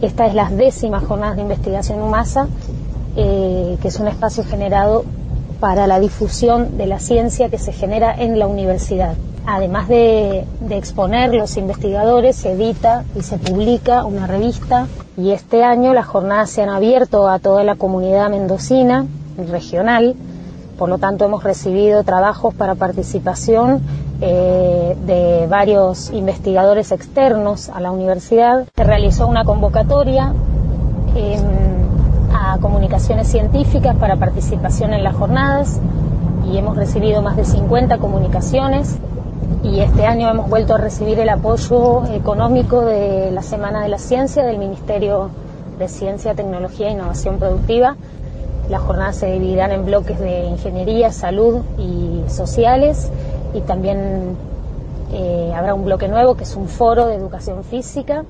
Esta es la décima jornada de investigación UMASA, eh, que es un espacio generado para la difusión de la ciencia que se genera en la universidad. Además de, de, exponer los investigadores, se edita y se publica una revista y este año las jornadas se han abierto a toda la comunidad mendocina regional por lo tanto, hemos recibido trabajos para participación eh, de varios investigadores externos a la universidad. Se realizó una convocatoria a comunicaciones científicas para participación en las jornadas y hemos recibido más de 50 comunicaciones y este año hemos vuelto a recibir el apoyo económico de la Semana de la Ciencia del Ministerio de Ciencia, Tecnología e Innovación Productiva las jornadas se dividirán en bloques de ingeniería, salud y sociales y también eh, habrá un bloque nuevo que es un foro de educación física.